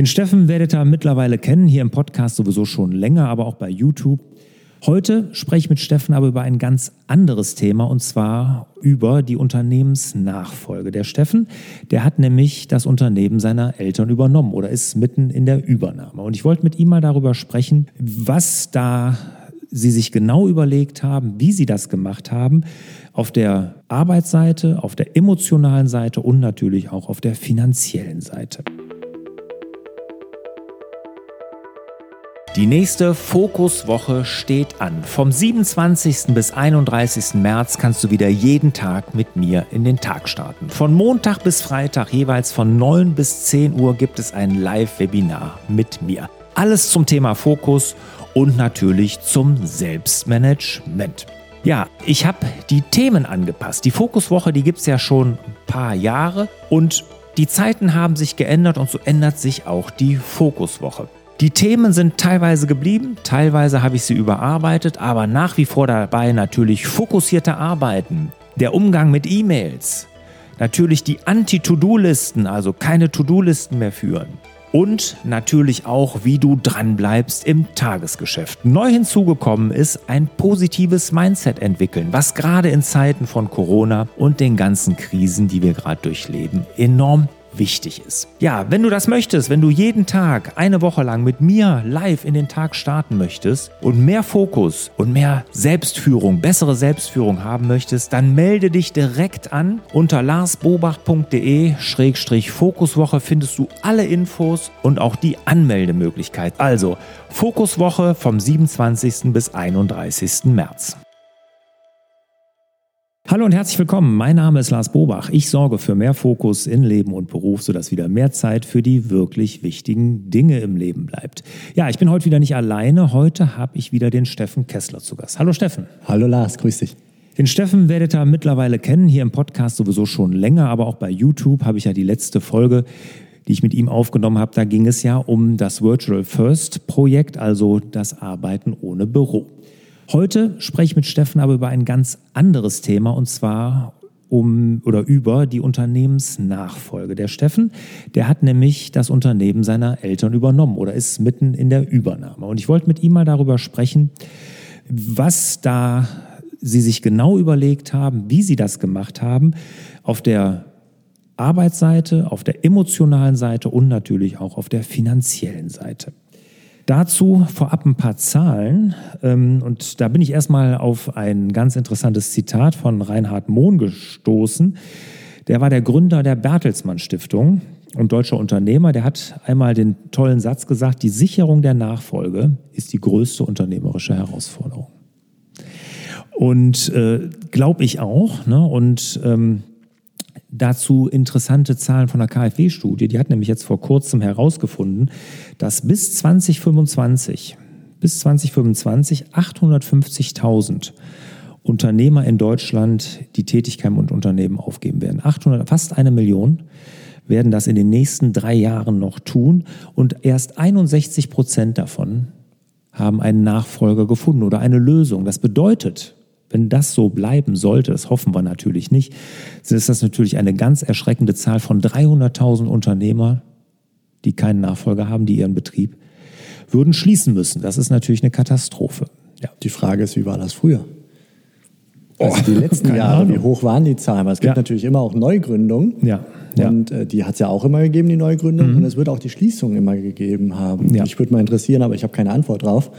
Den Steffen werdet ihr mittlerweile kennen, hier im Podcast sowieso schon länger, aber auch bei YouTube. Heute spreche ich mit Steffen aber über ein ganz anderes Thema und zwar über die Unternehmensnachfolge. Der Steffen, der hat nämlich das Unternehmen seiner Eltern übernommen oder ist mitten in der Übernahme. Und ich wollte mit ihm mal darüber sprechen, was da sie sich genau überlegt haben, wie sie das gemacht haben, auf der Arbeitsseite, auf der emotionalen Seite und natürlich auch auf der finanziellen Seite. Die nächste Fokuswoche steht an. Vom 27. bis 31. März kannst du wieder jeden Tag mit mir in den Tag starten. Von Montag bis Freitag jeweils von 9 bis 10 Uhr gibt es ein Live-Webinar mit mir. Alles zum Thema Fokus und natürlich zum Selbstmanagement. Ja, ich habe die Themen angepasst. Die Fokuswoche, die gibt es ja schon ein paar Jahre und die Zeiten haben sich geändert und so ändert sich auch die Fokuswoche. Die Themen sind teilweise geblieben, teilweise habe ich sie überarbeitet, aber nach wie vor dabei natürlich fokussierte Arbeiten, der Umgang mit E-Mails, natürlich die Anti-To-Do-Listen, also keine To-Do-Listen mehr führen. Und natürlich auch, wie du dranbleibst im Tagesgeschäft. Neu hinzugekommen ist ein positives Mindset entwickeln, was gerade in Zeiten von Corona und den ganzen Krisen, die wir gerade durchleben, enorm wichtig ist. Ja, wenn du das möchtest, wenn du jeden Tag eine Woche lang mit mir live in den Tag starten möchtest und mehr Fokus und mehr Selbstführung, bessere Selbstführung haben möchtest, dann melde dich direkt an. Unter larsbobach.de-fokuswoche findest du alle Infos und auch die Anmeldemöglichkeit. Also Fokuswoche vom 27. bis 31. März. Hallo und herzlich willkommen. Mein Name ist Lars Bobach. Ich sorge für mehr Fokus in Leben und Beruf, sodass wieder mehr Zeit für die wirklich wichtigen Dinge im Leben bleibt. Ja, ich bin heute wieder nicht alleine. Heute habe ich wieder den Steffen Kessler zu Gast. Hallo Steffen. Hallo Lars, grüß dich. Den Steffen werdet ihr mittlerweile kennen, hier im Podcast sowieso schon länger, aber auch bei YouTube habe ich ja die letzte Folge die ich mit ihm aufgenommen habe, da ging es ja um das Virtual First Projekt, also das Arbeiten ohne Büro. Heute spreche ich mit Steffen aber über ein ganz anderes Thema und zwar um oder über die Unternehmensnachfolge. Der Steffen, der hat nämlich das Unternehmen seiner Eltern übernommen oder ist mitten in der Übernahme. Und ich wollte mit ihm mal darüber sprechen, was da sie sich genau überlegt haben, wie sie das gemacht haben, auf der Arbeitsseite, auf der emotionalen Seite und natürlich auch auf der finanziellen Seite. Dazu vorab ein paar Zahlen. Ähm, und da bin ich erstmal auf ein ganz interessantes Zitat von Reinhard Mohn gestoßen. Der war der Gründer der Bertelsmann Stiftung und deutscher Unternehmer. Der hat einmal den tollen Satz gesagt, die Sicherung der Nachfolge ist die größte unternehmerische Herausforderung. Und äh, glaube ich auch. Ne? Und ähm, dazu interessante Zahlen von der KfW-Studie. Die hat nämlich jetzt vor kurzem herausgefunden, dass bis 2025, bis 2025 850.000 Unternehmer in Deutschland die Tätigkeit und Unternehmen aufgeben werden. 800, fast eine Million werden das in den nächsten drei Jahren noch tun und erst 61 Prozent davon haben einen Nachfolger gefunden oder eine Lösung. Das bedeutet, wenn das so bleiben sollte, das hoffen wir natürlich nicht, ist das natürlich eine ganz erschreckende Zahl von 300.000 Unternehmer, die keinen Nachfolger haben, die ihren Betrieb würden schließen müssen. Das ist natürlich eine Katastrophe. Ja. Die Frage ist, wie war das früher? Also oh, die letzten Jahre, Ahnung. wie hoch waren die Zahlen? Weil es gibt ja. natürlich immer auch Neugründungen. Ja. ja. Und äh, die hat es ja auch immer gegeben, die Neugründung. Mhm. Und es wird auch die Schließung immer gegeben haben. Ja. Mich würde mal interessieren, aber ich habe keine Antwort drauf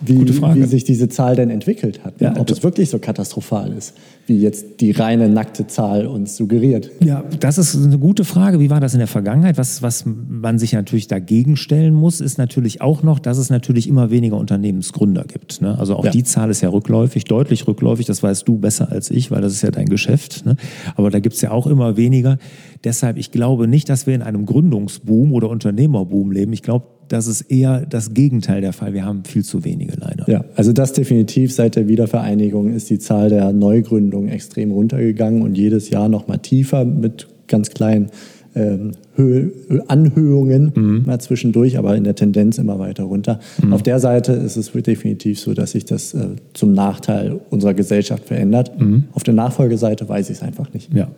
wie, wie, sich diese Zahl denn entwickelt hat. Ja, ob es wirklich so katastrophal ist, wie jetzt die reine nackte Zahl uns suggeriert. Ja, das ist eine gute Frage. Wie war das in der Vergangenheit? Was, was man sich natürlich dagegen stellen muss, ist natürlich auch noch, dass es natürlich immer weniger Unternehmensgründer gibt. Ne? Also auch ja. die Zahl ist ja rückläufig, deutlich rückläufig. Das weißt du besser als ich, weil das ist ja dein Geschäft. Ne? Aber da gibt es ja auch immer weniger. Deshalb, ich glaube nicht, dass wir in einem Gründungsboom oder Unternehmerboom leben. Ich glaube, das ist eher das Gegenteil der Fall. Wir haben viel zu wenige leider. Ja, also das definitiv seit der Wiedervereinigung ist die Zahl der Neugründungen extrem runtergegangen und jedes Jahr noch mal tiefer mit ganz kleinen ähm, Anhöhungen mhm. mal zwischendurch, aber in der Tendenz immer weiter runter. Mhm. Auf der Seite ist es definitiv so, dass sich das äh, zum Nachteil unserer Gesellschaft verändert. Mhm. Auf der Nachfolgeseite weiß ich es einfach nicht. Ja.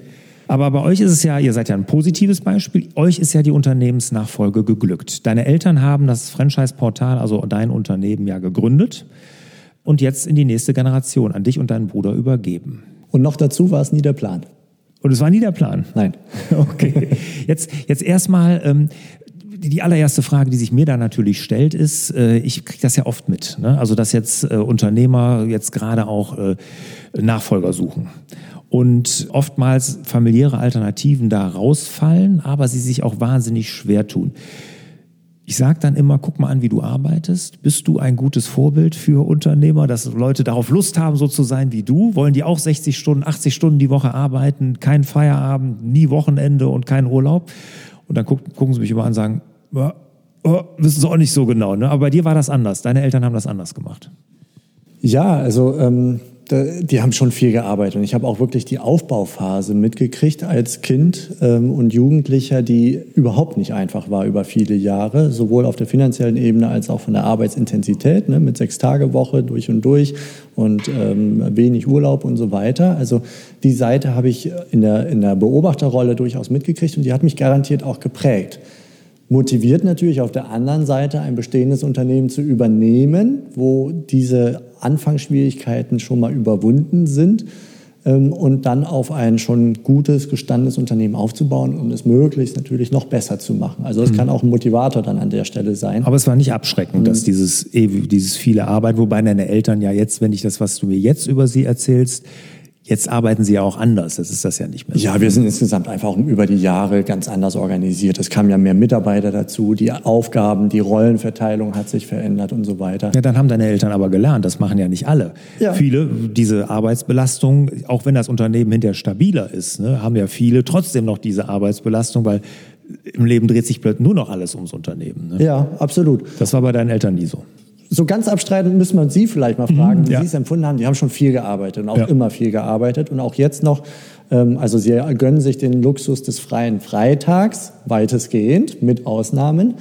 Aber bei euch ist es ja, ihr seid ja ein positives Beispiel, euch ist ja die Unternehmensnachfolge geglückt. Deine Eltern haben das Franchise-Portal, also dein Unternehmen ja gegründet und jetzt in die nächste Generation an dich und deinen Bruder übergeben. Und noch dazu war es nie der Plan. Und es war nie der Plan? Nein. Okay. Jetzt, jetzt erstmal, ähm, die allererste Frage, die sich mir da natürlich stellt, ist, äh, ich kriege das ja oft mit, ne? also dass jetzt äh, Unternehmer jetzt gerade auch äh, Nachfolger suchen und oftmals familiäre Alternativen da rausfallen, aber sie sich auch wahnsinnig schwer tun. Ich sage dann immer, guck mal an, wie du arbeitest. Bist du ein gutes Vorbild für Unternehmer, dass Leute darauf Lust haben, so zu sein wie du? Wollen die auch 60 Stunden, 80 Stunden die Woche arbeiten, kein Feierabend, nie Wochenende und kein Urlaub? Und dann gucken, gucken sie mich immer an und sagen, ja, oh, wissen sie auch nicht so genau. Ne? Aber bei dir war das anders. Deine Eltern haben das anders gemacht. Ja, also ähm, die haben schon viel gearbeitet. Und ich habe auch wirklich die Aufbauphase mitgekriegt als Kind ähm, und Jugendlicher, die überhaupt nicht einfach war über viele Jahre, sowohl auf der finanziellen Ebene als auch von der Arbeitsintensität, ne, mit sechs Tage Woche durch und durch und ähm, wenig Urlaub und so weiter. Also die Seite habe ich in der, in der Beobachterrolle durchaus mitgekriegt und die hat mich garantiert auch geprägt motiviert natürlich auf der anderen Seite ein bestehendes Unternehmen zu übernehmen, wo diese Anfangsschwierigkeiten schon mal überwunden sind ähm, und dann auf ein schon gutes, gestandenes Unternehmen aufzubauen und es möglichst natürlich noch besser zu machen. Also das mhm. kann auch ein Motivator dann an der Stelle sein. Aber es war nicht abschreckend, mhm. dass dieses, dieses viele Arbeit, wobei deine Eltern ja jetzt, wenn ich das, was du mir jetzt über sie erzählst, Jetzt arbeiten Sie ja auch anders, das ist das ja nicht mehr. So. Ja, wir sind insgesamt einfach über die Jahre ganz anders organisiert. Es kamen ja mehr Mitarbeiter dazu, die Aufgaben, die Rollenverteilung hat sich verändert und so weiter. Ja, dann haben deine Eltern aber gelernt, das machen ja nicht alle. Ja. Viele, diese Arbeitsbelastung, auch wenn das Unternehmen hinterher stabiler ist, ne, haben ja viele trotzdem noch diese Arbeitsbelastung, weil im Leben dreht sich plötzlich nur noch alles ums Unternehmen. Ne? Ja, absolut. Das war bei deinen Eltern nie so so ganz abstreiten müssen wir Sie vielleicht mal fragen, mhm, wie ja. Sie es empfunden haben. Die haben schon viel gearbeitet und auch ja. immer viel gearbeitet und auch jetzt noch. Ähm, also Sie gönnen sich den Luxus des freien Freitags, weitestgehend, mit Ausnahmen.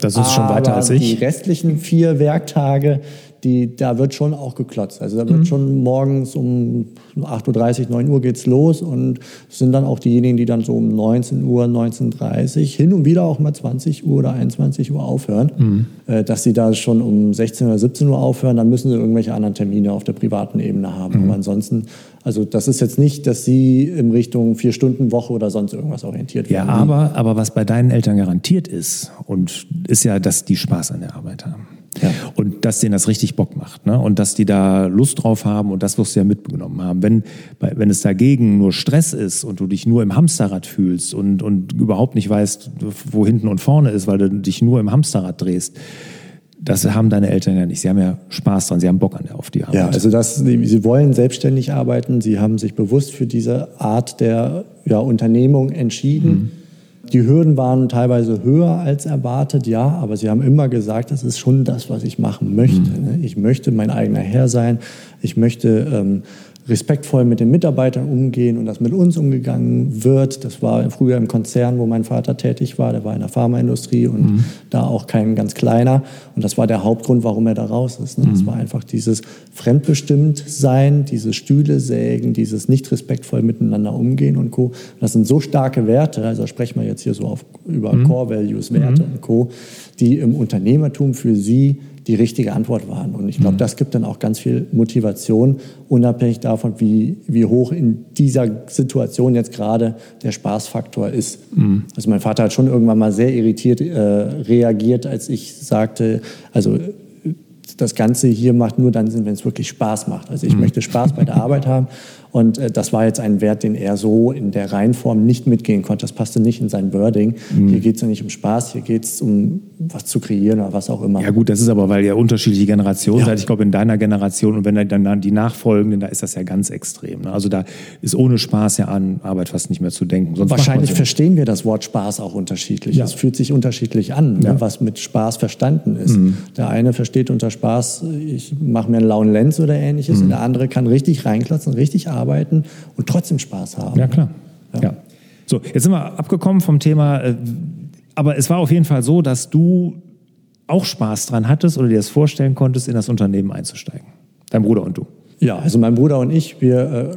Das ist schon weiter als ich. Die restlichen vier Werktage die, da wird schon auch geklotzt. Also da wird mhm. schon morgens um 8.30 Uhr, 9 Uhr geht's los und sind dann auch diejenigen, die dann so um 19 Uhr, 19.30 Uhr hin und wieder auch mal 20 Uhr oder 21 Uhr aufhören. Mhm. Äh, dass sie da schon um 16 oder 17 Uhr aufhören, dann müssen sie irgendwelche anderen Termine auf der privaten Ebene haben. Mhm. Aber ansonsten, also das ist jetzt nicht, dass sie in Richtung Vier-Stunden-Woche oder sonst irgendwas orientiert werden. Ja, aber, aber was bei deinen Eltern garantiert ist, und ist ja, dass die Spaß an der Arbeit haben. Ja. Und dass denen das richtig Bock macht. Ne? Und dass die da Lust drauf haben und das wirst du ja mitgenommen haben. Wenn, wenn es dagegen nur Stress ist und du dich nur im Hamsterrad fühlst und, und überhaupt nicht weißt, wo hinten und vorne ist, weil du dich nur im Hamsterrad drehst, das haben deine Eltern ja nicht. Sie haben ja Spaß dran, sie haben Bock an der, auf die Arbeit. Ja, also das, sie wollen selbstständig arbeiten, sie haben sich bewusst für diese Art der ja, Unternehmung entschieden. Mhm die Hürden waren teilweise höher als erwartet, ja, aber sie haben immer gesagt, das ist schon das, was ich machen möchte. Mhm. Ich möchte mein eigener Herr sein. Ich möchte ähm, respektvoll mit den Mitarbeitern umgehen und das mit uns umgegangen wird. Das war früher im Konzern, wo mein Vater tätig war. Der war in der Pharmaindustrie und mhm. da auch kein ganz kleiner. Und das war der Hauptgrund, warum er da raus ist. Ne? Mhm. Das war einfach dieses fremdbestimmt sein, dieses Stühle sägen, dieses nicht respektvoll miteinander umgehen und Co. Das sind so starke Werte, also sprechen wir jetzt hier so auf, über mhm. Core Values, Werte mhm. und Co., die im Unternehmertum für sie die richtige Antwort waren. Und ich glaube, mhm. das gibt dann auch ganz viel Motivation, unabhängig davon, wie, wie hoch in dieser Situation jetzt gerade der Spaßfaktor ist. Mhm. Also mein Vater hat schon irgendwann mal sehr irritiert äh, reagiert, als ich sagte, also das Ganze hier macht nur dann Sinn, wenn es wirklich Spaß macht. Also ich mhm. möchte Spaß bei der Arbeit haben und äh, das war jetzt ein Wert, den er so in der Reihenform nicht mitgehen konnte. Das passte nicht in sein Wording. Mhm. Hier geht es ja nicht um Spaß, hier geht es um was zu kreieren oder was auch immer. Ja gut, das ist aber, weil ihr unterschiedliche Generationen ja. seid. Ich glaube, in deiner Generation und wenn dann die Nachfolgenden, da ist das ja ganz extrem. Ne? Also da ist ohne Spaß ja an Arbeit fast nicht mehr zu denken. Sonst Wahrscheinlich verstehen wir das Wort Spaß auch unterschiedlich. Ja. Es fühlt sich unterschiedlich an, ne, ja. ne, was mit Spaß verstanden ist. Mhm. Der eine versteht unter Spaß, ich mache mir einen lauen Lenz oder ähnliches. Mhm. Und der andere kann richtig reinklotzen, richtig arbeiten arbeiten und trotzdem Spaß haben. Ja, klar. Ja. ja. So, jetzt sind wir abgekommen vom Thema, äh, aber es war auf jeden Fall so, dass du auch Spaß dran hattest oder dir das vorstellen konntest, in das Unternehmen einzusteigen. Dein Bruder und du. Ja, also mein Bruder und ich, wir äh,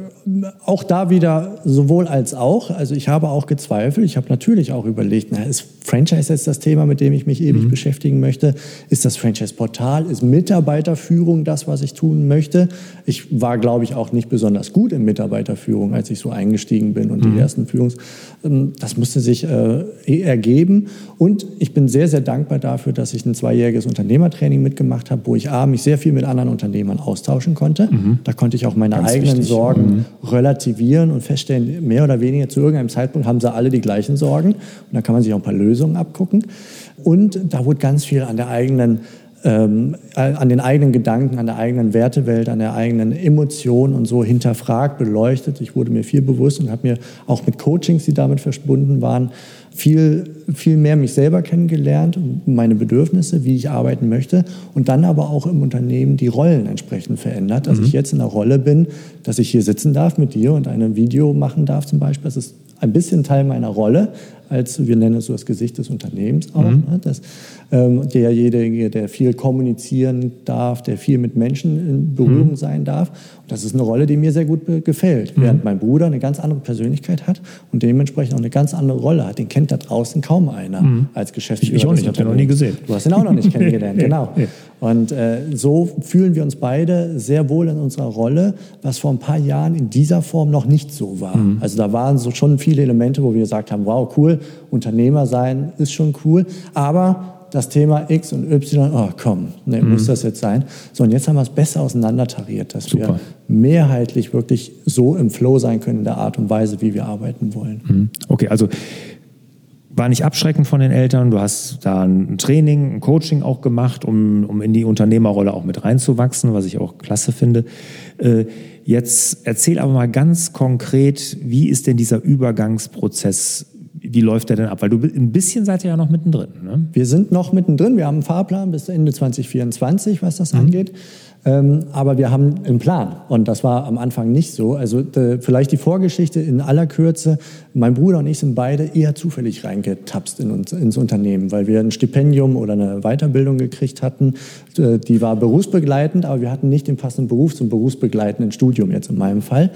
auch da wieder sowohl als auch. Also ich habe auch gezweifelt. Ich habe natürlich auch überlegt, na, ist Franchise jetzt das Thema, mit dem ich mich ewig mhm. beschäftigen möchte? Ist das Franchise-Portal? Ist Mitarbeiterführung das, was ich tun möchte? Ich war, glaube ich, auch nicht besonders gut in Mitarbeiterführung, als ich so eingestiegen bin und mhm. die ersten Führungs... Ähm, das musste sich äh, ergeben. Und ich bin sehr, sehr dankbar dafür, dass ich ein zweijähriges Unternehmertraining mitgemacht habe, wo ich A, mich sehr viel mit anderen Unternehmern austauschen konnte. Mhm da konnte ich auch meine Ganz eigenen wichtig. Sorgen mhm. relativieren und feststellen, mehr oder weniger zu irgendeinem Zeitpunkt haben sie alle die gleichen Sorgen. Und da kann man sich auch ein paar Lösungen abgucken. Und da wurde ganz viel an der eigenen ähm, an den eigenen Gedanken, an der eigenen Wertewelt, an der eigenen Emotion und so hinterfragt, beleuchtet. Ich wurde mir viel bewusst und habe mir auch mit Coachings, die damit verbunden waren, viel, viel mehr mich selber kennengelernt, meine Bedürfnisse, wie ich arbeiten möchte und dann aber auch im Unternehmen die Rollen entsprechend verändert, dass mhm. ich jetzt in der Rolle bin, dass ich hier sitzen darf mit dir und ein Video machen darf zum Beispiel. Das ist ein bisschen Teil meiner Rolle, als wir nennen es so das Gesicht des Unternehmens auch. Mhm. Ne? Das, ähm, derjenige, der viel kommunizieren darf, der viel mit Menschen in Berührung mhm. sein darf. Und das ist eine Rolle, die mir sehr gut gefällt. Mhm. Während mein Bruder eine ganz andere Persönlichkeit hat und dementsprechend auch eine ganz andere Rolle hat. Den kennt da draußen kaum einer mhm. als Geschäftsführer. Ich auch nicht, ich habe den noch nie gesehen. Du hast ihn auch noch nicht kennengelernt, genau. Und äh, so fühlen wir uns beide sehr wohl in unserer Rolle, was vor ein paar Jahren in dieser Form noch nicht so war. Mhm. Also da waren so schon viele Elemente, wo wir gesagt haben, wow, cool, Unternehmer sein ist schon cool, aber das Thema X und Y, oh komm, nee, mhm. muss das jetzt sein? So, und jetzt haben wir es besser auseinandertariert, dass Super. wir mehrheitlich wirklich so im Flow sein können in der Art und Weise, wie wir arbeiten wollen. Mhm. Okay, also war nicht abschreckend von den Eltern. Du hast da ein Training, ein Coaching auch gemacht, um, um in die Unternehmerrolle auch mit reinzuwachsen, was ich auch klasse finde. Äh, jetzt erzähl aber mal ganz konkret, wie ist denn dieser Übergangsprozess wie läuft der denn ab? Weil du ein bisschen seid ihr ja noch mittendrin. Ne? Wir sind noch mittendrin. Wir haben einen Fahrplan bis Ende 2024, was das mhm. angeht. Ähm, aber wir haben einen Plan und das war am Anfang nicht so. Also de, vielleicht die Vorgeschichte in aller Kürze. Mein Bruder und ich sind beide eher zufällig reingetapst in uns, ins Unternehmen, weil wir ein Stipendium oder eine Weiterbildung gekriegt hatten. Äh, die war berufsbegleitend, aber wir hatten nicht den passenden Beruf zum berufsbegleitenden Studium jetzt in meinem Fall.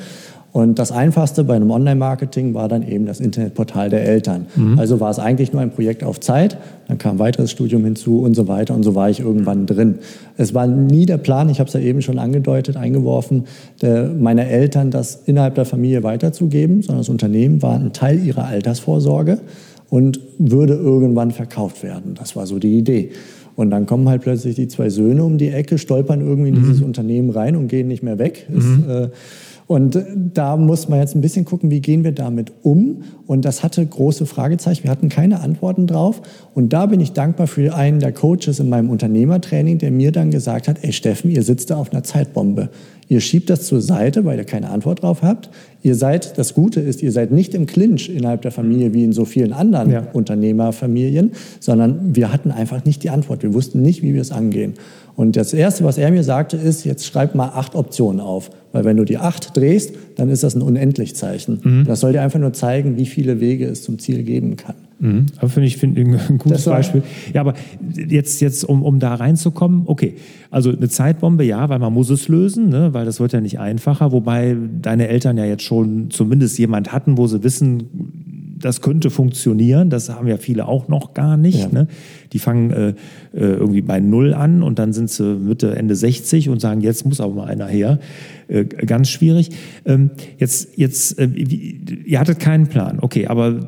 Und das Einfachste bei einem Online-Marketing war dann eben das Internetportal der Eltern. Mhm. Also war es eigentlich nur ein Projekt auf Zeit, dann kam ein weiteres Studium hinzu und so weiter und so war ich irgendwann drin. Es war nie der Plan, ich habe es ja eben schon angedeutet, eingeworfen, der, meine Eltern das innerhalb der Familie weiterzugeben, sondern das Unternehmen war ein Teil ihrer Altersvorsorge und würde irgendwann verkauft werden. Das war so die Idee. Und dann kommen halt plötzlich die zwei Söhne um die Ecke, stolpern irgendwie in dieses mhm. Unternehmen rein und gehen nicht mehr weg. Mhm. Ist, äh, und da muss man jetzt ein bisschen gucken, wie gehen wir damit um. Und das hatte große Fragezeichen. Wir hatten keine Antworten drauf. Und da bin ich dankbar für einen der Coaches in meinem Unternehmertraining, der mir dann gesagt hat, ey Steffen, ihr sitzt da auf einer Zeitbombe. Ihr schiebt das zur Seite, weil ihr keine Antwort drauf habt. Ihr seid, das Gute ist, ihr seid nicht im Clinch innerhalb der Familie wie in so vielen anderen ja. Unternehmerfamilien, sondern wir hatten einfach nicht die Antwort. Wir wussten nicht, wie wir es angehen. Und das Erste, was er mir sagte, ist, jetzt schreib mal acht Optionen auf. Weil wenn du die acht drehst, dann ist das ein Unendlichzeichen. Mhm. Das soll dir einfach nur zeigen, wie viele Wege es zum Ziel geben kann. Mhm. Aber finde ich find ein gutes Beispiel. Ja, aber jetzt, jetzt um, um da reinzukommen, okay, also eine Zeitbombe, ja, weil man muss es lösen, ne, weil das wird ja nicht einfacher, wobei deine Eltern ja jetzt schon zumindest jemand hatten, wo sie wissen, das könnte funktionieren. Das haben ja viele auch noch gar nicht. Ja. Ne? Die fangen äh, äh, irgendwie bei Null an und dann sind sie Mitte, Ende 60 und sagen, jetzt muss aber mal einer her. Äh, ganz schwierig. Ähm, jetzt, jetzt äh, wie, ihr hattet keinen Plan. Okay, aber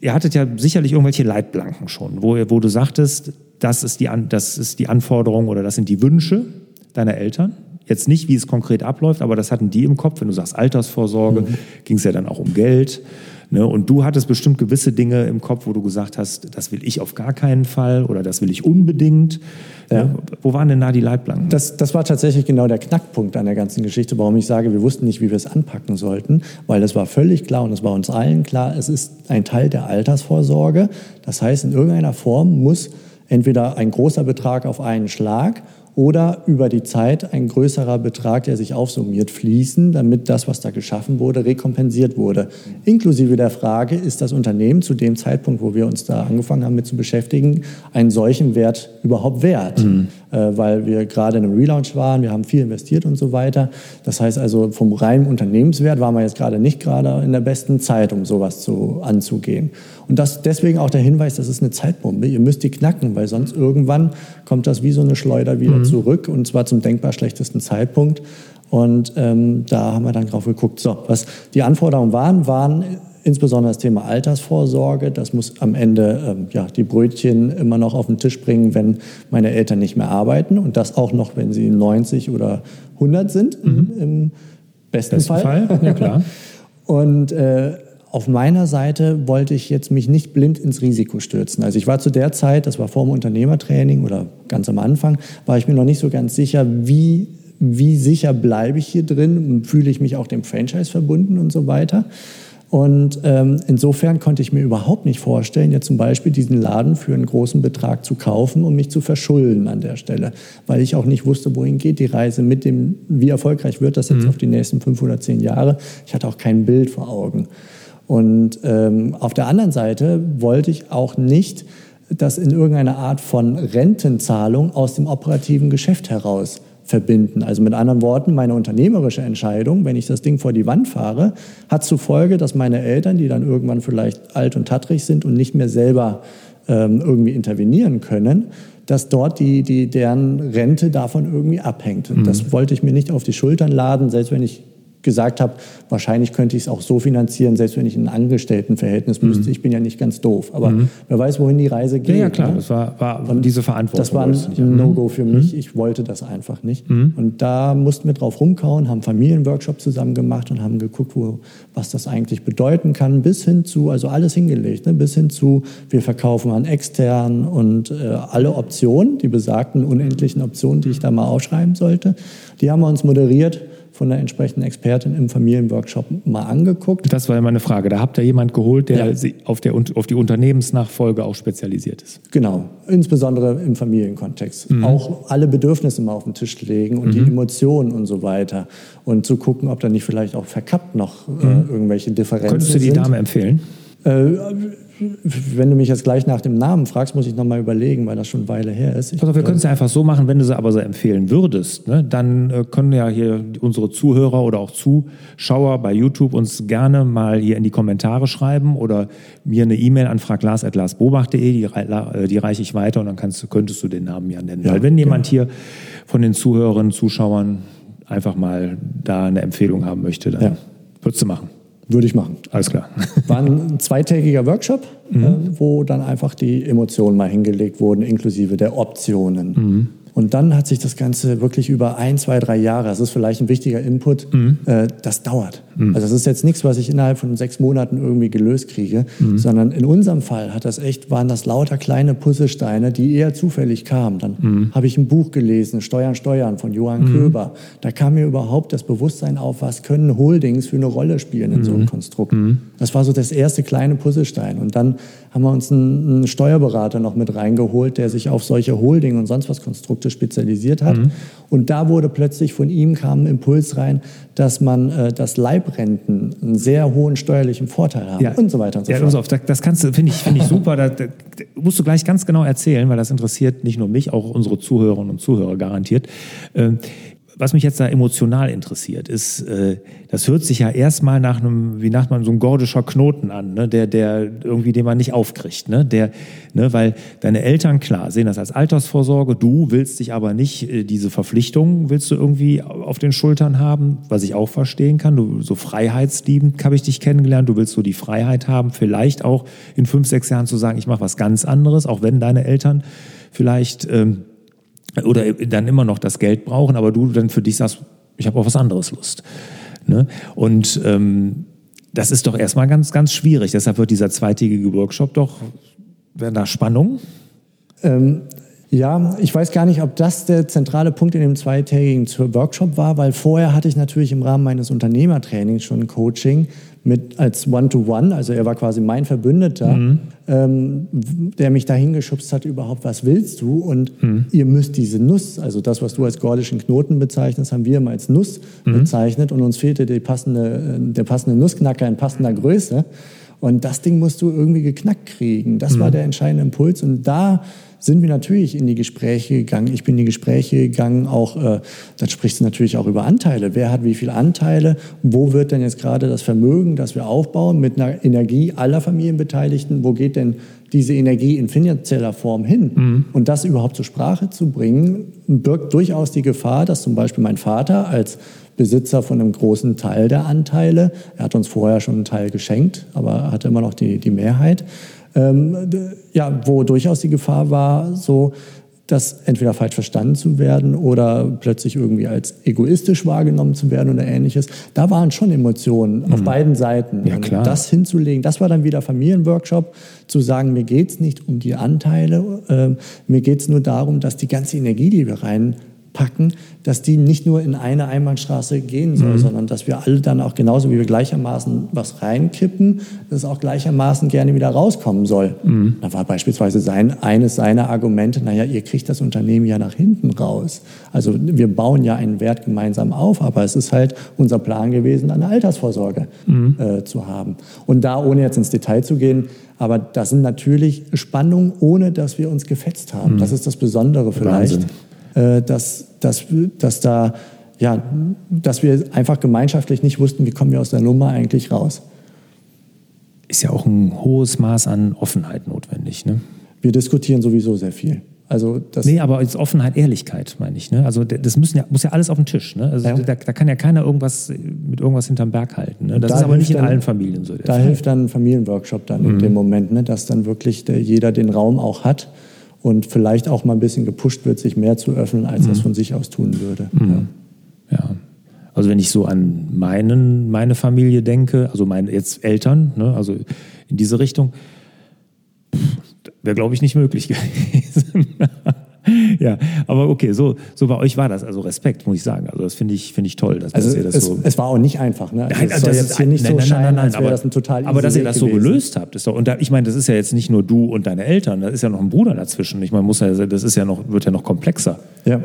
ihr hattet ja sicherlich irgendwelche Leitplanken schon, wo, wo du sagtest, das ist, die, das ist die Anforderung oder das sind die Wünsche deiner Eltern. Jetzt nicht, wie es konkret abläuft, aber das hatten die im Kopf. Wenn du sagst Altersvorsorge, mhm. ging es ja dann auch um Geld. Ne? Und du hattest bestimmt gewisse Dinge im Kopf, wo du gesagt hast, das will ich auf gar keinen Fall oder das will ich unbedingt. Ja. Ne? Wo waren denn da die Leitplanken? Das, das war tatsächlich genau der Knackpunkt an der ganzen Geschichte, warum ich sage, wir wussten nicht, wie wir es anpacken sollten, weil es war völlig klar und es war uns allen klar, es ist ein Teil der Altersvorsorge. Das heißt, in irgendeiner Form muss entweder ein großer Betrag auf einen Schlag oder über die Zeit ein größerer Betrag, der sich aufsummiert, fließen, damit das, was da geschaffen wurde, rekompensiert wurde. Inklusive der Frage, ist das Unternehmen zu dem Zeitpunkt, wo wir uns da angefangen haben mit zu beschäftigen, einen solchen Wert überhaupt wert? Mhm. äh, weil wir gerade in einem Relaunch waren, wir haben viel investiert und so weiter. Das heißt also, vom reinen Unternehmenswert waren wir jetzt gerade nicht gerade in der besten Zeit, um sowas zu, anzugehen. Und das, deswegen auch der Hinweis, das ist eine Zeitbombe. Ihr müsst die knacken, weil sonst irgendwann kommt das wie so eine Schleuder wieder mhm. zurück und zwar zum denkbar schlechtesten Zeitpunkt. Und ähm, da haben wir dann drauf geguckt. So, was die Anforderungen waren, waren insbesondere das Thema Altersvorsorge. Das muss am Ende ähm, ja, die Brötchen immer noch auf den Tisch bringen, wenn meine Eltern nicht mehr arbeiten. Und das auch noch, wenn sie 90 oder 100 sind, mhm. im besten, besten Fall. Fall. Ja, klar. Und äh, auf meiner Seite wollte ich jetzt mich nicht blind ins Risiko stürzen. Also ich war zu der Zeit, das war vor dem Unternehmertraining oder ganz am Anfang, war ich mir noch nicht so ganz sicher, wie, wie sicher bleibe ich hier drin und fühle ich mich auch dem Franchise verbunden und so weiter. Und ähm, insofern konnte ich mir überhaupt nicht vorstellen, jetzt zum Beispiel diesen Laden für einen großen Betrag zu kaufen und mich zu verschulden an der Stelle, weil ich auch nicht wusste, wohin geht die Reise mit dem, wie erfolgreich wird das jetzt mhm. auf die nächsten fünf oder zehn Jahre. Ich hatte auch kein Bild vor Augen. Und ähm, auf der anderen Seite wollte ich auch nicht, dass in irgendeiner Art von Rentenzahlung aus dem operativen Geschäft heraus verbinden. Also mit anderen Worten, meine unternehmerische Entscheidung, wenn ich das Ding vor die Wand fahre, hat zur Folge, dass meine Eltern, die dann irgendwann vielleicht alt und tattrig sind und nicht mehr selber ähm, irgendwie intervenieren können, dass dort die, die, deren Rente davon irgendwie abhängt. Mhm. Das wollte ich mir nicht auf die Schultern laden, selbst wenn ich gesagt habe, wahrscheinlich könnte ich es auch so finanzieren, selbst wenn ich in ein Angestelltenverhältnis mhm. müsste. Ich bin ja nicht ganz doof. Aber mhm. wer weiß, wohin die Reise geht. Ja, ja klar, ne? das war, war und diese Verantwortung. Das war ein mhm. No-Go für mich. Mhm. Ich wollte das einfach nicht. Mhm. Und da mussten wir drauf rumkauen, haben Familienworkshop zusammen gemacht und haben geguckt, wo, was das eigentlich bedeuten kann, bis hin zu, also alles hingelegt, ne? bis hin zu, wir verkaufen an extern und äh, alle Optionen, die besagten unendlichen Optionen, die ich da mal aufschreiben sollte, die haben wir uns moderiert von der entsprechenden Expertin im Familienworkshop mal angeguckt. Das war ja meine Frage. Da habt ihr jemand geholt, der ja. auf, der, auf die Unternehmensnachfolge auch spezialisiert ist. Genau, insbesondere im Familienkontext. Mhm. Auch alle Bedürfnisse mal auf den Tisch legen und mhm. die Emotionen und so weiter. Und zu gucken, ob da nicht vielleicht auch verkappt noch äh, mhm. irgendwelche Differenzen sind. Könntest du die sind. Dame empfehlen? Äh, wenn du mich jetzt gleich nach dem Namen fragst, muss ich nochmal überlegen, weil das schon eine Weile her ist. also wir können es ja einfach so machen, wenn du sie aber so empfehlen würdest, ne, dann äh, können ja hier unsere Zuhörer oder auch Zuschauer bei YouTube uns gerne mal hier in die Kommentare schreiben oder mir eine E-Mail an fraglas.glasbobach.de, die, äh, die reiche ich weiter und dann kannst, könntest du den Namen ja nennen. Ja, weil wenn jemand ja. hier von den Zuhörern, Zuschauern einfach mal da eine Empfehlung haben möchte, dann ja. würdest du machen. Würde ich machen. Alles klar. War ein zweitägiger Workshop, mhm. äh, wo dann einfach die Emotionen mal hingelegt wurden, inklusive der Optionen. Mhm. Und dann hat sich das Ganze wirklich über ein, zwei, drei Jahre, das ist vielleicht ein wichtiger Input, mhm. äh, das dauert. Mhm. Also das ist jetzt nichts, was ich innerhalb von sechs Monaten irgendwie gelöst kriege, mhm. sondern in unserem Fall hat das echt, waren das lauter kleine Puzzlesteine, die eher zufällig kamen. Dann mhm. habe ich ein Buch gelesen, Steuern, Steuern von Johann mhm. Köber. Da kam mir überhaupt das Bewusstsein auf, was können Holdings für eine Rolle spielen in so einem mhm. Konstrukt. Das war so das erste kleine Puzzlestein. Und dann haben wir uns einen, einen, Steuerberater noch mit reingeholt, der sich auf solche Holding und sonst was Konstrukte spezialisiert hat. Mhm. Und da wurde plötzlich von ihm kam ein Impuls rein, dass man äh, das Leibrenten einen sehr hohen steuerlichen Vorteil haben ja. und so weiter und so ja, fort. Auf, das kannst du, finde ich, find ich super. Da, da, musst du gleich ganz genau erzählen, weil das interessiert nicht nur mich, auch unsere Zuhörerinnen und Zuhörer garantiert. Ähm, was mich jetzt da emotional interessiert, ist, äh, das hört sich ja erstmal nach einem, wie nach man so ein gordischer Knoten an, ne? der, der irgendwie, den man nicht aufkriegt, ne? Der, ne? weil deine Eltern klar sehen das als Altersvorsorge, du willst dich aber nicht äh, diese Verpflichtung willst du irgendwie auf den Schultern haben, was ich auch verstehen kann. Du so freiheitsliebend habe ich dich kennengelernt. Du willst so die Freiheit haben, vielleicht auch in fünf, sechs Jahren zu sagen, ich mache was ganz anderes, auch wenn deine Eltern vielleicht ähm, oder dann immer noch das Geld brauchen, aber du dann für dich sagst, ich habe auf was anderes Lust. Ne? Und ähm, das ist doch erstmal ganz, ganz schwierig. Deshalb wird dieser zweitägige Workshop doch, werden da Spannungen? Ähm, ja, ich weiß gar nicht, ob das der zentrale Punkt in dem zweitägigen Workshop war, weil vorher hatte ich natürlich im Rahmen meines Unternehmertrainings schon ein Coaching mit als One-to-One, -One, also er war quasi mein Verbündeter, mhm. ähm, der mich dahin geschubst hat, überhaupt, was willst du? Und mhm. ihr müsst diese Nuss, also das, was du als gordischen Knoten bezeichnest, haben wir immer als Nuss mhm. bezeichnet und uns fehlte passende, der passende Nussknacker in passender Größe. Und das Ding musst du irgendwie geknackt kriegen. Das mhm. war der entscheidende Impuls. Und da sind wir natürlich in die Gespräche gegangen. Ich bin in die Gespräche gegangen, auch, äh, dann sprichst du natürlich auch über Anteile. Wer hat wie viele Anteile? Wo wird denn jetzt gerade das Vermögen, das wir aufbauen, mit einer Energie aller Familienbeteiligten? Wo geht denn diese Energie in finanzieller Form hin? Mhm. Und das überhaupt zur Sprache zu bringen, birgt durchaus die Gefahr, dass zum Beispiel mein Vater als Besitzer von einem großen Teil der Anteile. Er hat uns vorher schon einen Teil geschenkt, aber er hatte immer noch die, die Mehrheit ähm, ja, wo durchaus die Gefahr war, so das entweder falsch verstanden zu werden oder plötzlich irgendwie als egoistisch wahrgenommen zu werden oder ähnliches. Da waren schon Emotionen mhm. auf beiden Seiten. Ja, klar. Und das hinzulegen, das war dann wieder Familienworkshop, zu sagen, mir geht es nicht um die Anteile, äh, mir geht es nur darum, dass die ganze Energie, die wir rein packen, dass die nicht nur in eine Einbahnstraße gehen soll, mhm. sondern dass wir alle dann auch genauso wie wir gleichermaßen was reinkippen, dass es auch gleichermaßen gerne wieder rauskommen soll. Mhm. Da war beispielsweise sein, eines seiner Argumente, naja, ihr kriegt das Unternehmen ja nach hinten raus. Also wir bauen ja einen Wert gemeinsam auf, aber es ist halt unser Plan gewesen, eine Altersvorsorge mhm. äh, zu haben. Und da, ohne jetzt ins Detail zu gehen, aber das sind natürlich Spannungen, ohne dass wir uns gefetzt haben. Mhm. Das ist das Besondere vielleicht. Wahnsinn. Äh, dass, dass, dass, da, ja, dass wir einfach gemeinschaftlich nicht wussten, wie kommen wir aus der Nummer eigentlich raus. Ist ja auch ein hohes Maß an Offenheit notwendig. Ne? Wir diskutieren sowieso sehr viel. Also das nee, aber als Offenheit, Ehrlichkeit, meine ich. Ne? Also das müssen ja, muss ja alles auf den Tisch. Ne? Also ja. da, da, kann ja keiner irgendwas mit irgendwas hinterm Berg halten. Ne? Das da ist aber nicht in allen Familien so. Da Fall. hilft dann ein Familienworkshop dann mhm. in dem Moment, ne? dass dann wirklich der, jeder den Raum auch hat und vielleicht auch mal ein bisschen gepusht wird, sich mehr zu öffnen, als mhm. er von sich aus tun würde. Mhm. Ja. ja. Also wenn ich so an meinen, meine Familie denke, also meine jetzt Eltern, ne, also in diese Richtung, wäre glaube ich nicht möglich gewesen. Ja, aber okay, so, so bei euch war das. Also Respekt, muss ich sagen. Also das finde ich, find ich toll. Dass, also dass ihr das es, so es war auch nicht einfach. Ne? Also nein, das soll jetzt hier nicht nein, so nein, scheinen, nein, nein, aber, das ein total Aber dass ihr das so gewesen. gelöst habt, ist doch, und da, ich meine, das ist ja jetzt nicht nur du und deine Eltern, da ist ja noch ein Bruder dazwischen. Ich meine, muss ja, das ist ja noch, wird ja noch komplexer. Ja.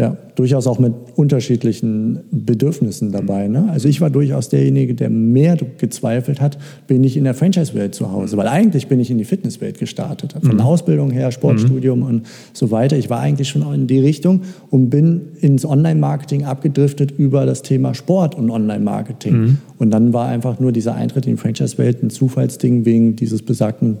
Ja, durchaus auch mit unterschiedlichen Bedürfnissen dabei. Ne? Also ich war durchaus derjenige, der mehr gezweifelt hat, bin ich in der Franchise-Welt zu Hause. Weil eigentlich bin ich in die Fitnesswelt gestartet. Von mhm. Ausbildung her, Sportstudium mhm. und so weiter. Ich war eigentlich schon in die Richtung und bin ins Online-Marketing abgedriftet über das Thema Sport und Online-Marketing. Mhm. Und dann war einfach nur dieser Eintritt in die Franchise-Welt ein Zufallsding wegen dieses besagten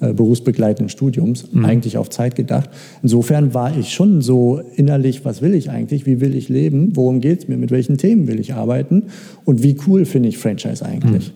äh, berufsbegleitenden Studiums, mhm. eigentlich auf Zeit gedacht. Insofern war ich schon so innerlich, was will ich eigentlich, wie will ich leben, worum geht es mir, mit welchen Themen will ich arbeiten und wie cool finde ich Franchise eigentlich.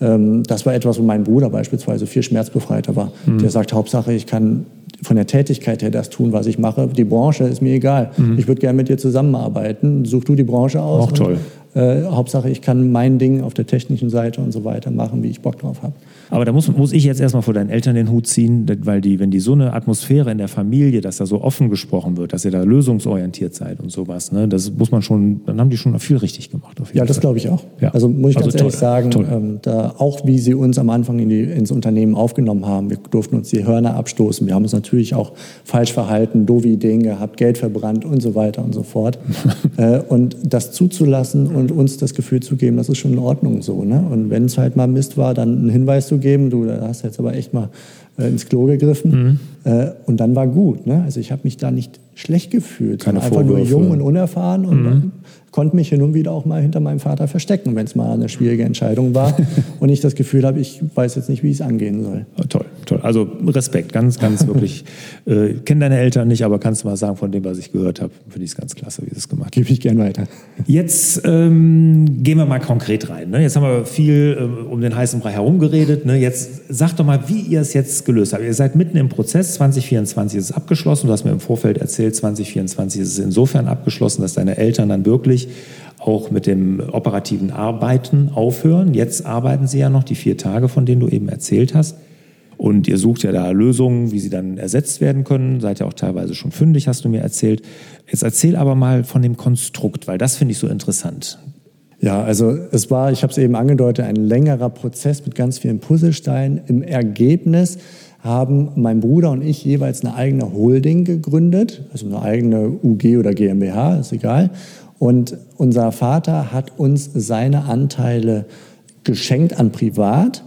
Mhm. Ähm, das war etwas, wo mein Bruder beispielsweise viel schmerzbefreiter war. Mhm. Der sagt, Hauptsache, ich kann von der Tätigkeit her das tun, was ich mache. Die Branche ist mir egal. Mhm. Ich würde gerne mit dir zusammenarbeiten. Such du die Branche aus. Auch toll. Äh, Hauptsache, ich kann mein Ding auf der technischen Seite und so weiter machen, wie ich Bock drauf habe. Aber da muss, muss ich jetzt erstmal vor deinen Eltern den Hut ziehen, weil die, wenn die so eine Atmosphäre in der Familie, dass da so offen gesprochen wird, dass ihr da lösungsorientiert seid und sowas, ne, das muss man schon, dann haben die schon viel richtig gemacht. ja, das glaube ich auch. Ja. Also muss ich also ganz toll, ehrlich sagen, ähm, da, auch wie sie uns am Anfang in die, ins Unternehmen aufgenommen haben, wir durften uns die Hörner abstoßen, wir haben uns natürlich auch falsch verhalten, doofe Ideen gehabt, Geld verbrannt und so weiter und so fort. äh, und das zuzulassen und uns das Gefühl zu geben, das ist schon in Ordnung so. Ne? Und wenn es halt mal Mist war, dann einen Hinweis zu geben, du da hast jetzt aber echt mal äh, ins Klo gegriffen. Mhm. Äh, und dann war gut. Ne? Also ich habe mich da nicht schlecht gefühlt. Keine einfach Vorwürfe. nur jung und unerfahren und mhm. konnte mich hin und wieder auch mal hinter meinem Vater verstecken, wenn es mal eine schwierige Entscheidung war und ich das Gefühl habe, ich weiß jetzt nicht, wie es angehen soll. Oh, toll, toll. Also Respekt, ganz, ganz wirklich. äh, kenne deine Eltern nicht, aber kannst du mal sagen, von dem, was ich gehört habe, finde ich es ganz klasse, wie sie es gemacht haben. Gebe ich gern weiter. Jetzt ähm, gehen wir mal konkret rein. Ne? Jetzt haben wir viel äh, um den heißen Brei herumgeredet. Ne? Jetzt sag doch mal, wie ihr es jetzt gelöst habt. Ihr seid mitten im Prozess, 2024 ist es abgeschlossen. Du hast mir im Vorfeld erzählt, 2024 ist es insofern abgeschlossen, dass deine Eltern dann wirklich auch mit dem operativen Arbeiten aufhören. Jetzt arbeiten sie ja noch die vier Tage, von denen du eben erzählt hast. Und ihr sucht ja da Lösungen, wie sie dann ersetzt werden können. Seid ja auch teilweise schon fündig, hast du mir erzählt. Jetzt erzähl aber mal von dem Konstrukt, weil das finde ich so interessant. Ja, also es war, ich habe es eben angedeutet, ein längerer Prozess mit ganz vielen Puzzlesteinen. Im Ergebnis haben mein Bruder und ich jeweils eine eigene Holding gegründet, also eine eigene UG oder GmbH, ist egal. Und unser Vater hat uns seine Anteile geschenkt an Privat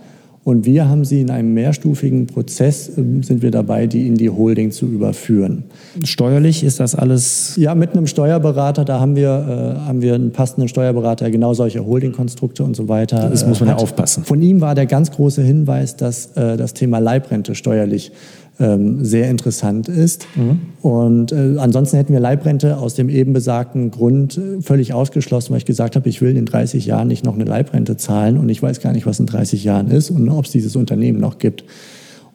Und wir haben sie in einem mehrstufigen Prozess, äh, sind wir dabei, die in die Holding zu überführen. Steuerlich ist das alles? Ja, mit einem Steuerberater, da haben wir, äh, haben wir einen passenden Steuerberater, der genau solche Holding-Konstrukte und so weiter. Das muss man äh, ja aufpassen. Von ihm war der ganz große Hinweis, dass äh, das Thema Leibrente steuerlich ähm, sehr interessant ist. Mhm. Und äh, ansonsten hätten wir Leibrente aus dem eben besagten Grund äh, völlig ausgeschlossen, weil ich gesagt habe, ich will in 30 Jahren nicht noch eine Leibrente zahlen und ich weiß gar nicht, was in 30 Jahren ist und ob es dieses Unternehmen noch gibt.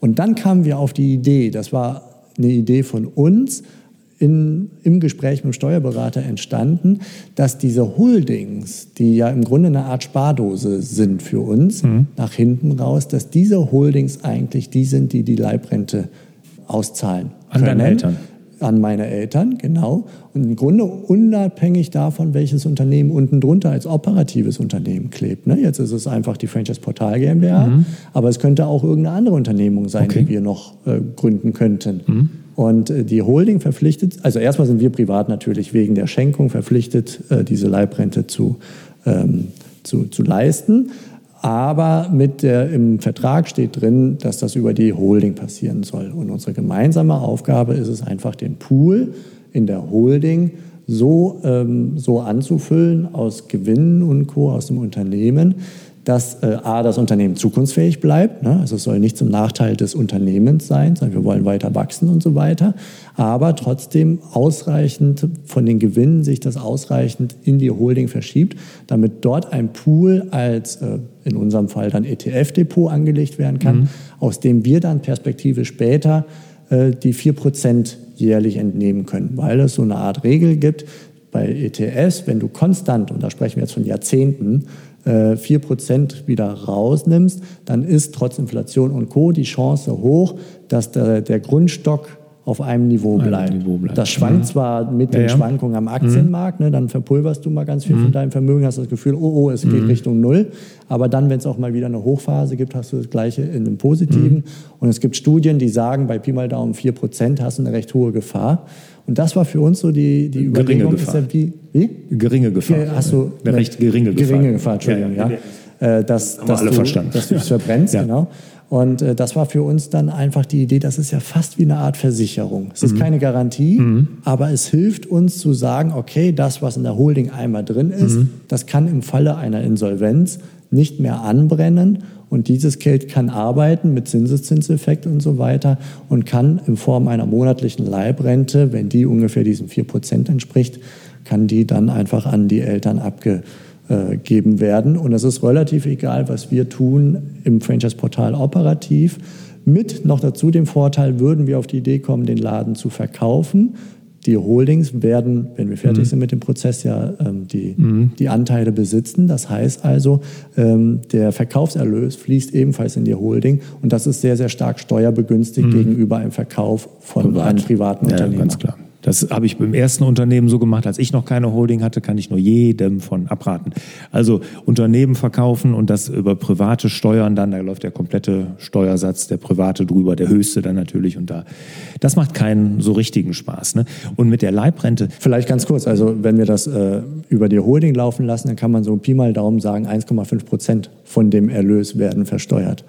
Und dann kamen wir auf die Idee, das war eine Idee von uns, in, im Gespräch mit dem Steuerberater entstanden, dass diese Holdings, die ja im Grunde eine Art Spardose sind für uns, mhm. nach hinten raus, dass diese Holdings eigentlich die sind, die die Leibrente auszahlen. An deine Eltern? An meine Eltern, genau. Und im Grunde unabhängig davon, welches Unternehmen unten drunter als operatives Unternehmen klebt. Ne? Jetzt ist es einfach die Franchise Portal GmbH, mhm. aber es könnte auch irgendeine andere Unternehmung sein, okay. die wir noch äh, gründen könnten. Mhm. Und äh, die Holding verpflichtet, also erstmal sind wir privat natürlich wegen der Schenkung verpflichtet, äh, diese Leibrente zu, ähm, zu, zu leisten. Aber mit der, im Vertrag steht drin, dass das über die Holding passieren soll. Und unsere gemeinsame Aufgabe ist es einfach, den Pool in der Holding so, ähm, so anzufüllen aus Gewinnen und Co. aus dem Unternehmen, dass äh, A, das Unternehmen zukunftsfähig bleibt. Ne? Also es soll nicht zum Nachteil des Unternehmens sein, sondern wir wollen weiter wachsen und so weiter. Aber trotzdem ausreichend von den Gewinnen sich das ausreichend in die Holding verschiebt, damit dort ein Pool als äh, in unserem Fall dann ETF-Depot angelegt werden kann, mhm. aus dem wir dann Perspektive später äh, die 4% jährlich entnehmen können, weil es so eine Art Regel gibt, bei ETFs, wenn du konstant, und da sprechen wir jetzt von Jahrzehnten, 4% äh, wieder rausnimmst, dann ist trotz Inflation und Co. die Chance hoch, dass der, der Grundstock auf einem Niveau bleibt. Niveau bleibt. Das schwankt mhm. zwar mit ja, den ja. Schwankungen am Aktienmarkt, mhm. ne, dann verpulverst du mal ganz viel mhm. von deinem Vermögen, hast das Gefühl, oh, oh, es geht mhm. Richtung Null. Aber dann, wenn es auch mal wieder eine Hochphase gibt, hast du das Gleiche in einem Positiven. Mhm. Und es gibt Studien, die sagen, bei Pi mal Daumen 4% hast du eine recht hohe Gefahr. Und das war für uns so die, die Überlegung. Geringe Gefahr. Ja wie, wie? Geringe Gefahr. Hast du eine recht geringe Gefahr. Geringe Gefahr, Entschuldigung, ja. ja. Äh, dass, Haben dass, alle du, verstanden. dass du es verbrennst, genau. Und äh, das war für uns dann einfach die Idee, das ist ja fast wie eine Art Versicherung. Es ist mhm. keine Garantie, mhm. aber es hilft uns zu sagen, okay, das, was in der Holding einmal drin ist, mhm. das kann im Falle einer Insolvenz nicht mehr anbrennen und dieses Geld kann arbeiten mit Zinseszinseffekt und so weiter und kann in Form einer monatlichen Leibrente, wenn die ungefähr diesen 4% entspricht, kann die dann einfach an die Eltern abgegeben geben werden. Und es ist relativ egal, was wir tun im Franchise-Portal operativ. Mit noch dazu dem Vorteil, würden wir auf die Idee kommen, den Laden zu verkaufen. Die Holdings werden, wenn wir fertig mhm. sind mit dem Prozess, ja ähm, die, mhm. die Anteile besitzen. Das heißt also, ähm, der Verkaufserlös fließt ebenfalls in die Holding und das ist sehr, sehr stark steuerbegünstigt mhm. gegenüber einem Verkauf von Privat. einem privaten ja, Unternehmen. Ganz klar. Das habe ich beim ersten Unternehmen so gemacht, als ich noch keine Holding hatte, kann ich nur jedem von abraten. Also Unternehmen verkaufen und das über private Steuern dann, da läuft der komplette Steuersatz, der private drüber, der höchste dann natürlich und da, das macht keinen so richtigen Spaß. Ne? Und mit der Leibrente. Vielleicht ganz kurz, also wenn wir das äh, über die Holding laufen lassen, dann kann man so Pi mal Daumen sagen, 1,5 Prozent von dem Erlös werden versteuert.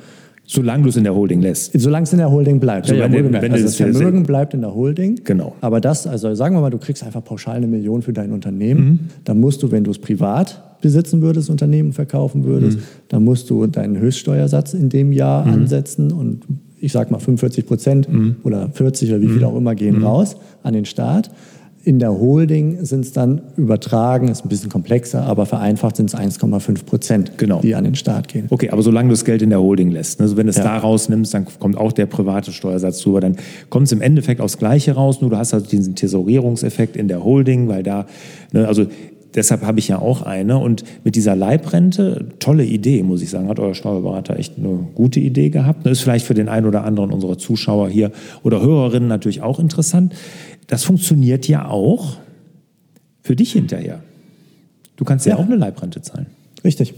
Solange du es in der Holding lässt. Solange es in der Holding bleibt. So, ja, wenn, wenn also das Vermögen bleibt in der Holding. Genau. Aber das, also sagen wir mal, du kriegst einfach pauschal eine Million für dein Unternehmen. Mhm. Dann musst du, wenn du es privat besitzen würdest, Unternehmen verkaufen würdest, mhm. dann musst du deinen Höchststeuersatz in dem Jahr mhm. ansetzen und ich sag mal 45 Prozent mhm. oder 40 oder wie viel mhm. auch immer gehen mhm. raus an den Staat. In der Holding sind es dann übertragen, ist ein bisschen komplexer, aber vereinfacht sind es 1,5 Prozent, genau. die an den Staat gehen. Okay, aber solange du das Geld in der Holding lässt, also wenn du es ja. da rausnimmst, dann kommt auch der private Steuersatz drüber, dann kommt es im Endeffekt aufs Gleiche raus, nur du hast halt diesen Tesorierungseffekt in der Holding, weil da, ne, also deshalb habe ich ja auch eine. Und mit dieser Leibrente, tolle Idee, muss ich sagen, hat euer Steuerberater echt eine gute Idee gehabt. Das ist vielleicht für den einen oder anderen unserer Zuschauer hier oder Hörerinnen natürlich auch interessant das funktioniert ja auch für dich hinterher. Du kannst ja, ja auch eine Leibrente zahlen. Richtig.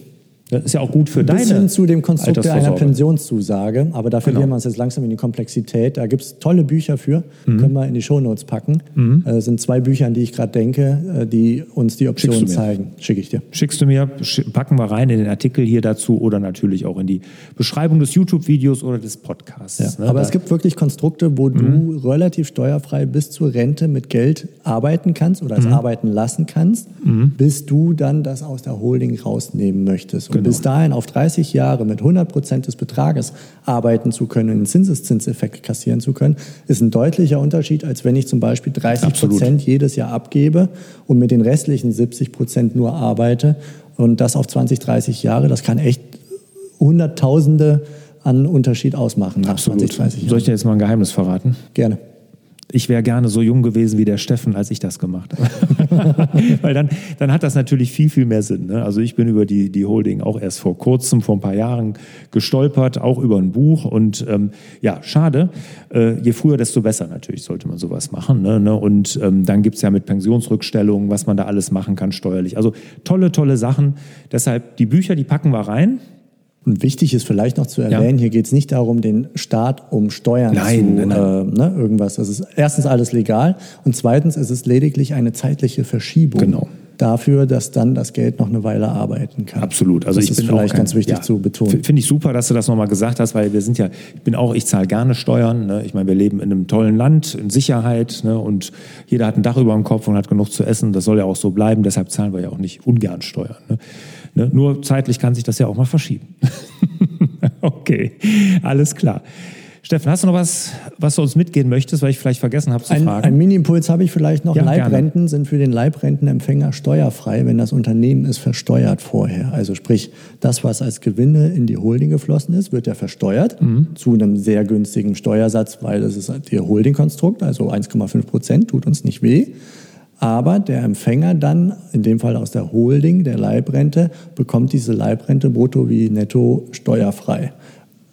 Das ist ja auch gut für Bis deine hin zu dem Konstrukt einer. Pensionszusage, aber da verlieren Genau. wir uns jetzt langsam in die Komplexität. Da gibt es tolle Bücher für, Mhm. können wir in die Shownotes packen. Äh, sind zwei Bücher, an die ich gerade denke, äh, die uns die Optionen zeigen. Schicke ich dir. Schickst du mir, packen wir rein in den Artikel hier dazu oder natürlich auch in die Beschreibung des YouTube-Videos oder des Podcasts. Ja, ne? aber Da- es gibt wirklich Konstrukte, wo du relativ steuerfrei bis zur Rente mit Geld arbeiten kannst oder es arbeiten lassen kannst, bis du dann das aus der Holding rausnehmen möchtest. Und bis dahin auf 30 Jahre mit 100 Prozent des Betrages arbeiten zu können, einen Zinseszinseffekt kassieren zu können, ist ein deutlicher Unterschied, als wenn ich zum Beispiel 30 Absolut. Prozent jedes Jahr abgebe und mit den restlichen 70 Prozent nur arbeite und das auf 20, 30 Jahre. Das kann echt Hunderttausende an Unterschied ausmachen nach 20, 30 Jahren. Soll ich dir jetzt mal ein Geheimnis verraten? Gerne. Ich wäre gerne so jung gewesen wie der Steffen, als ich das gemacht habe. Weil dann, dann hat das natürlich viel, viel mehr Sinn. Ne? Also ich bin über die, die Holding auch erst vor kurzem, vor ein paar Jahren gestolpert, auch über ein Buch. Und ähm, ja, schade. Äh, je früher, desto besser natürlich sollte man sowas machen. Ne? Ne? Und ähm, dann gibt es ja mit Pensionsrückstellungen, was man da alles machen kann steuerlich. Also tolle, tolle Sachen. Deshalb die Bücher, die packen wir rein. Und wichtig ist vielleicht noch zu erwähnen, hier geht es nicht darum, den Staat um Steuern Nein, zu nein, Äh, ne, irgendwas. Das ist erstens alles legal und zweitens ist es lediglich eine zeitliche Verschiebung Genau. dafür, dass dann das Geld noch eine Weile arbeiten kann. Absolut. Also das ich ist bin vielleicht auch kein, ganz wichtig ja, zu betonen. Finde ich super, dass du das nochmal gesagt hast, weil wir sind ja, ich bin auch, ich zahle gerne Steuern. Ne? Ich meine, wir leben in einem tollen Land, in Sicherheit ne? und jeder hat ein Dach über dem Kopf und hat genug zu essen. Das soll ja auch so bleiben. Deshalb zahlen wir ja auch nicht ungern Steuern. Ne? Ne? Nur zeitlich kann sich das ja auch mal verschieben. okay, alles klar. Steffen, hast du noch was, was du uns mitgehen möchtest, weil ich vielleicht vergessen habe zu Ein, fragen? ein Mini-Impuls habe ich vielleicht noch. Ja, gerne. Leibrenten sind für den Leibrentenempfänger steuerfrei, wenn das Unternehmen ist versteuert vorher. Also sprich, das, was als Gewinne in die Holding geflossen ist, wird ja versteuert Mhm. zu einem sehr günstigen Steuersatz, weil das ist ihr Holdingkonstrukt, also 1,5 Prozent, tut uns nicht weh. Aber der Empfänger dann, in dem Fall aus der Holding, der Leibrente, bekommt diese Leibrente brutto wie netto steuerfrei.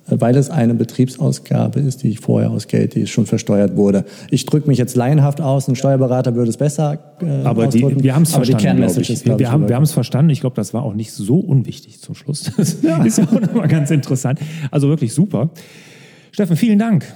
Weil es eine Betriebsausgabe ist, die vorher aus Geld, die schon versteuert wurde. Ich drücke mich jetzt laienhaft aus, ein Steuerberater würde es besser äh, Aber die, wir haben es verstanden. die ich. wir ich, haben wir haben es verstanden. Ich glaube, das war auch nicht so unwichtig zum Schluss. Das ist ja auch nochmal ganz interessant. Also wirklich super. Steffen, vielen Dank.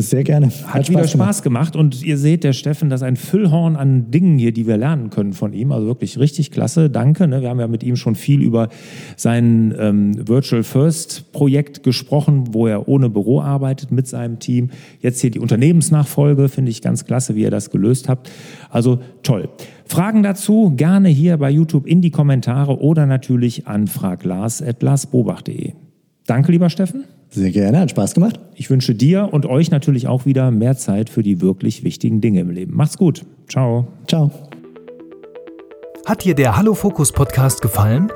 Sehr gerne. Hat, wieder Spaß gemacht. Und ihr seht, der Steffen, das ist ein Füllhorn an Dingen hier, die wir lernen können von ihm. Also wirklich richtig klasse. Danke. Ne? Wir haben ja mit ihm schon viel über sein ähm, Virtual First Projekt gesprochen, wo er ohne Büro arbeitet mit seinem Team. Jetzt hier die Unternehmensnachfolge, finde ich ganz klasse, wie ihr das gelöst habt. Also toll. Fragen dazu gerne hier bei YouTube in die Kommentare oder natürlich an fraglars.larsbobach.de. Danke, lieber Steffen. Sehr gerne, hat Spaß gemacht. Ich wünsche dir und euch natürlich auch wieder mehr Zeit für die wirklich wichtigen Dinge im Leben. Macht's gut. Ciao. Ciao. Hat dir der Hallo Fokus Podcast gefallen?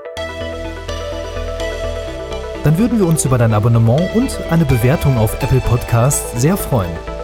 Dann würden wir uns über dein Abonnement und eine Bewertung auf Apple Podcasts sehr freuen.